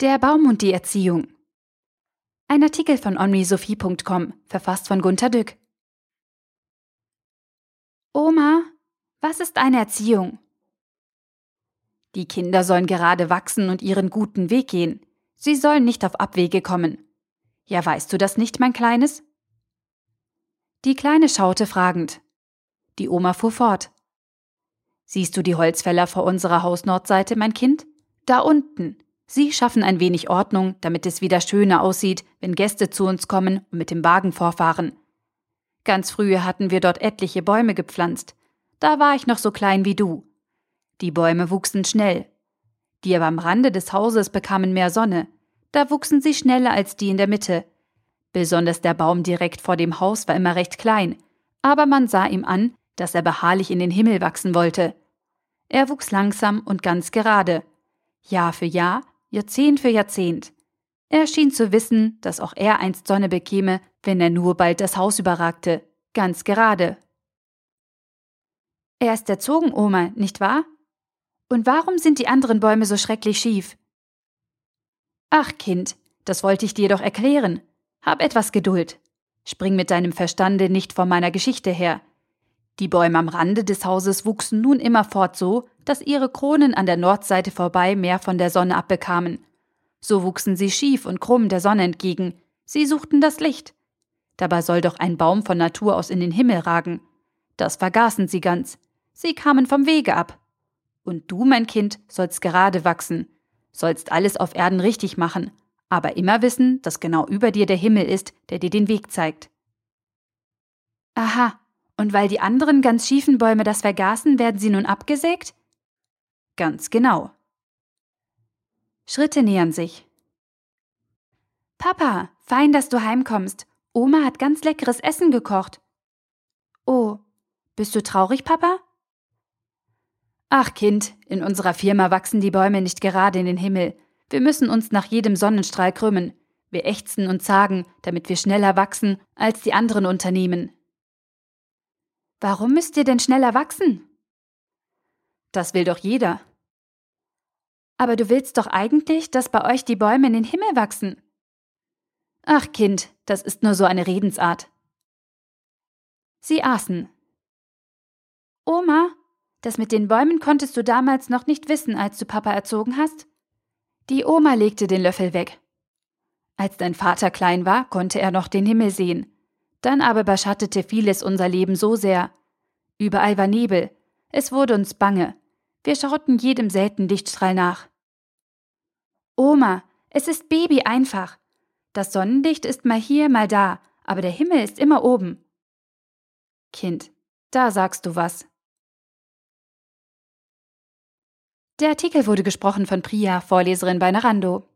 Der Baum und die Erziehung. Ein Artikel von onmisophie.com, verfasst von Gunter Dück. Oma, was ist eine Erziehung? Die Kinder sollen gerade wachsen und ihren guten Weg gehen. Sie sollen nicht auf Abwege kommen. Ja, weißt du das nicht, mein Kleines? Die Kleine schaute fragend. Die Oma fuhr fort. Siehst du die Holzfäller vor unserer Hausnordseite, mein Kind? Da unten, Sie schaffen ein wenig Ordnung, damit es wieder schöner aussieht, wenn Gäste zu uns kommen und mit dem Wagen vorfahren. Ganz früher hatten wir dort etliche Bäume gepflanzt. Da war ich noch so klein wie du. Die Bäume wuchsen schnell. Die aber am Rande des Hauses bekamen mehr Sonne. Da wuchsen sie schneller als die in der Mitte. Besonders der Baum direkt vor dem Haus war immer recht klein, aber man sah ihm an, dass er beharrlich in den Himmel wachsen wollte. Er wuchs langsam und ganz gerade. Jahr für Jahr Jahrzehnt für Jahrzehnt. Er schien zu wissen, dass auch er einst Sonne bekäme, wenn er nur bald das Haus überragte, ganz gerade. Er ist erzogen, Oma, nicht wahr? Und warum sind die anderen Bäume so schrecklich schief? Ach, Kind, das wollte ich dir doch erklären. Hab etwas Geduld. Spring mit deinem Verstande nicht vor meiner Geschichte her. Die Bäume am Rande des Hauses wuchsen nun immerfort so, dass ihre Kronen an der Nordseite vorbei mehr von der Sonne abbekamen. So wuchsen sie schief und krumm der Sonne entgegen. Sie suchten das Licht. Dabei soll doch ein Baum von Natur aus in den Himmel ragen. Das vergaßen sie ganz. Sie kamen vom Wege ab. Und du, mein Kind, sollst gerade wachsen, sollst alles auf Erden richtig machen, aber immer wissen, dass genau über dir der Himmel ist, der dir den Weg zeigt. Aha, und weil die anderen ganz schiefen Bäume das vergaßen, werden sie nun abgesägt? Ganz genau. Schritte nähern sich. Papa, fein, dass du heimkommst. Oma hat ganz leckeres Essen gekocht. Oh, bist du traurig, Papa? Ach, Kind, in unserer Firma wachsen die Bäume nicht gerade in den Himmel. Wir müssen uns nach jedem Sonnenstrahl krümmen. Wir ächzen und zagen, damit wir schneller wachsen als die anderen Unternehmen. Warum müsst ihr denn schneller wachsen? Das will doch jeder. Aber du willst doch eigentlich, dass bei euch die Bäume in den Himmel wachsen. Ach Kind, das ist nur so eine Redensart. Sie aßen. Oma, das mit den Bäumen konntest du damals noch nicht wissen, als du Papa erzogen hast? Die Oma legte den Löffel weg. Als dein Vater klein war, konnte er noch den Himmel sehen. Dann aber überschattete vieles unser Leben so sehr. Überall war Nebel. Es wurde uns bange. Wir schauten jedem selten Lichtstrahl nach. Oma, es ist Baby einfach. Das Sonnenlicht ist mal hier, mal da, aber der Himmel ist immer oben. Kind, da sagst du was. Der Artikel wurde gesprochen von Priya, Vorleserin bei Narando.